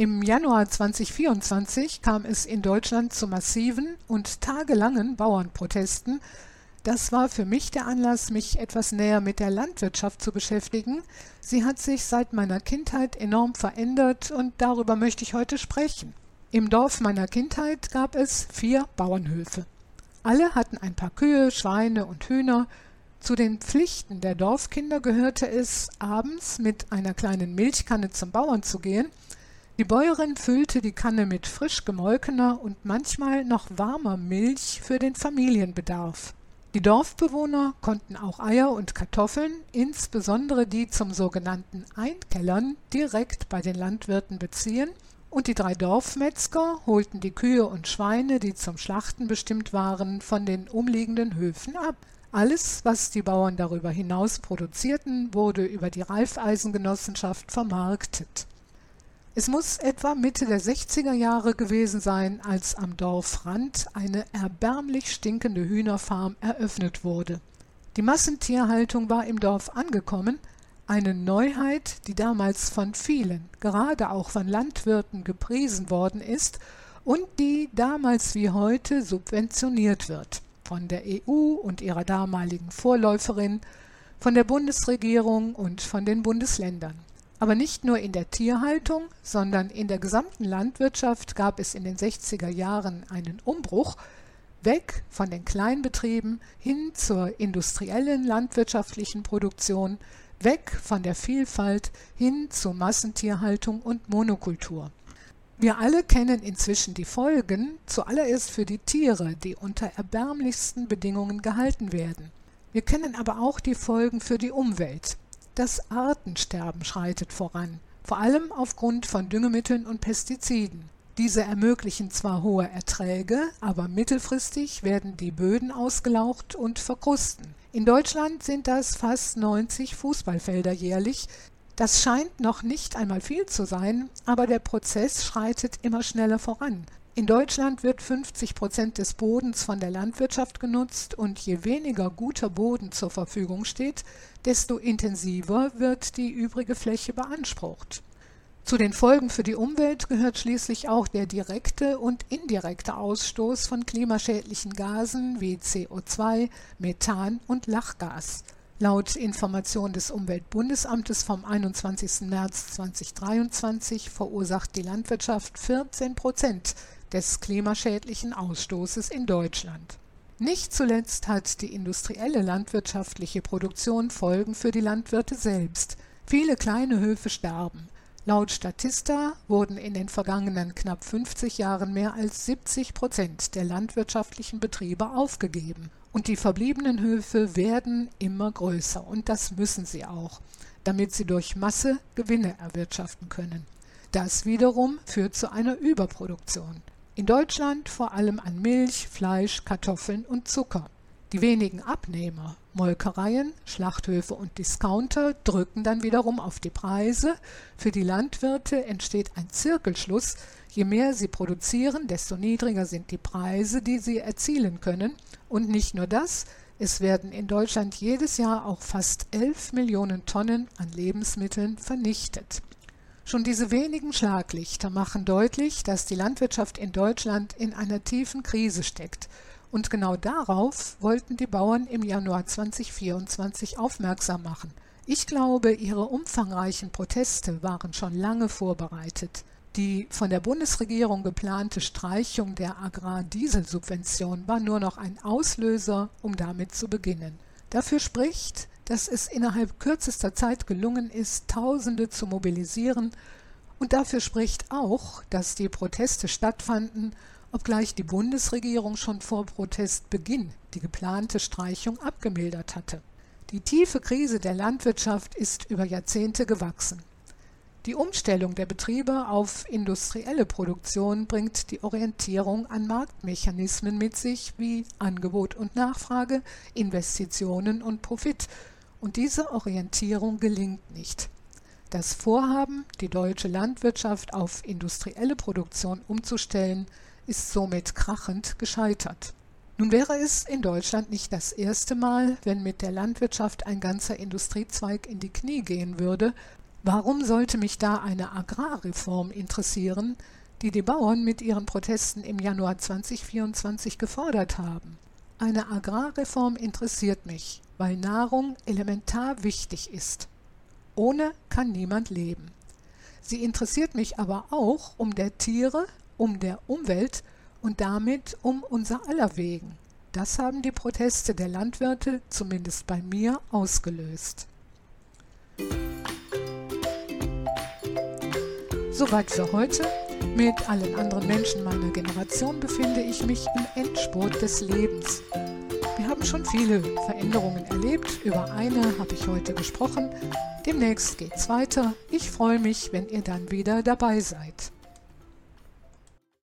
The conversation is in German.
Im Januar 2024 kam es in Deutschland zu massiven und tagelangen Bauernprotesten. Das war für mich der Anlass, mich etwas näher mit der Landwirtschaft zu beschäftigen. Sie hat sich seit meiner Kindheit enorm verändert und darüber möchte ich heute sprechen. Im Dorf meiner Kindheit gab es vier Bauernhöfe. Alle hatten ein paar Kühe, Schweine und Hühner. Zu den Pflichten der Dorfkinder gehörte es, abends mit einer kleinen Milchkanne zum Bauern zu gehen – die Bäuerin füllte die Kanne mit frisch gemolkener und manchmal noch warmer Milch für den Familienbedarf. Die Dorfbewohner konnten auch Eier und Kartoffeln, insbesondere die zum sogenannten Einkellern, direkt bei den Landwirten beziehen, und die drei Dorfmetzger holten die Kühe und Schweine, die zum Schlachten bestimmt waren, von den umliegenden Höfen ab. Alles, was die Bauern darüber hinaus produzierten, wurde über die Raiffeisengenossenschaft vermarktet. Es muss etwa Mitte der 60er Jahre gewesen sein, als am Dorfrand eine erbärmlich stinkende Hühnerfarm eröffnet wurde. Die Massentierhaltung war im Dorf angekommen, eine Neuheit, die damals von vielen, gerade auch von Landwirten, gepriesen worden ist und die damals wie heute subventioniert wird von der EU und ihrer damaligen Vorläuferin, von der Bundesregierung und von den Bundesländern. Aber nicht nur in der Tierhaltung, sondern in der gesamten Landwirtschaft gab es in den 60er Jahren einen Umbruch, weg von den Kleinbetrieben hin zur industriellen landwirtschaftlichen Produktion, weg von der Vielfalt hin zur Massentierhaltung und Monokultur. Wir alle kennen inzwischen die Folgen, zuallererst für die Tiere, die unter erbärmlichsten Bedingungen gehalten werden. Wir kennen aber auch die Folgen für die Umwelt. Das Artensterben schreitet voran, vor allem aufgrund von Düngemitteln und Pestiziden. Diese ermöglichen zwar hohe Erträge, aber mittelfristig werden die Böden ausgelaucht und verkrusten. In Deutschland sind das fast 90 Fußballfelder jährlich. Das scheint noch nicht einmal viel zu sein, aber der Prozess schreitet immer schneller voran. In Deutschland wird 50 Prozent des Bodens von der Landwirtschaft genutzt und je weniger guter Boden zur Verfügung steht, desto intensiver wird die übrige Fläche beansprucht. Zu den Folgen für die Umwelt gehört schließlich auch der direkte und indirekte Ausstoß von klimaschädlichen Gasen wie CO2, Methan und Lachgas. Laut Information des Umweltbundesamtes vom 21. März 2023 verursacht die Landwirtschaft 14 Prozent des klimaschädlichen Ausstoßes in Deutschland. Nicht zuletzt hat die industrielle landwirtschaftliche Produktion Folgen für die Landwirte selbst. Viele kleine Höfe sterben. Laut Statista wurden in den vergangenen knapp 50 Jahren mehr als 70 Prozent der landwirtschaftlichen Betriebe aufgegeben. Und die verbliebenen Höfe werden immer größer. Und das müssen sie auch, damit sie durch Masse Gewinne erwirtschaften können. Das wiederum führt zu einer Überproduktion. In Deutschland vor allem an Milch, Fleisch, Kartoffeln und Zucker. Die wenigen Abnehmer, Molkereien, Schlachthöfe und Discounter drücken dann wiederum auf die Preise. Für die Landwirte entsteht ein Zirkelschluss. Je mehr sie produzieren, desto niedriger sind die Preise, die sie erzielen können. Und nicht nur das, es werden in Deutschland jedes Jahr auch fast 11 Millionen Tonnen an Lebensmitteln vernichtet. Schon diese wenigen Schlaglichter machen deutlich, dass die Landwirtschaft in Deutschland in einer tiefen Krise steckt. Und genau darauf wollten die Bauern im Januar 2024 aufmerksam machen. Ich glaube, ihre umfangreichen Proteste waren schon lange vorbereitet. Die von der Bundesregierung geplante Streichung der Agrardieselsubvention war nur noch ein Auslöser, um damit zu beginnen. Dafür spricht, dass es innerhalb kürzester Zeit gelungen ist, Tausende zu mobilisieren, und dafür spricht auch, dass die Proteste stattfanden, obgleich die Bundesregierung schon vor Protestbeginn die geplante Streichung abgemildert hatte. Die tiefe Krise der Landwirtschaft ist über Jahrzehnte gewachsen. Die Umstellung der Betriebe auf industrielle Produktion bringt die Orientierung an Marktmechanismen mit sich wie Angebot und Nachfrage, Investitionen und Profit, und diese Orientierung gelingt nicht. Das Vorhaben, die deutsche Landwirtschaft auf industrielle Produktion umzustellen, ist somit krachend gescheitert. Nun wäre es in Deutschland nicht das erste Mal, wenn mit der Landwirtschaft ein ganzer Industriezweig in die Knie gehen würde, Warum sollte mich da eine Agrarreform interessieren, die die Bauern mit ihren Protesten im Januar 2024 gefordert haben? Eine Agrarreform interessiert mich, weil Nahrung elementar wichtig ist. Ohne kann niemand leben. Sie interessiert mich aber auch um der Tiere, um der Umwelt und damit um unser aller wegen. Das haben die Proteste der Landwirte zumindest bei mir ausgelöst. Soweit für heute. Mit allen anderen Menschen meiner Generation befinde ich mich im Endspurt des Lebens. Wir haben schon viele Veränderungen erlebt. Über eine habe ich heute gesprochen. Demnächst geht's weiter. Ich freue mich, wenn ihr dann wieder dabei seid.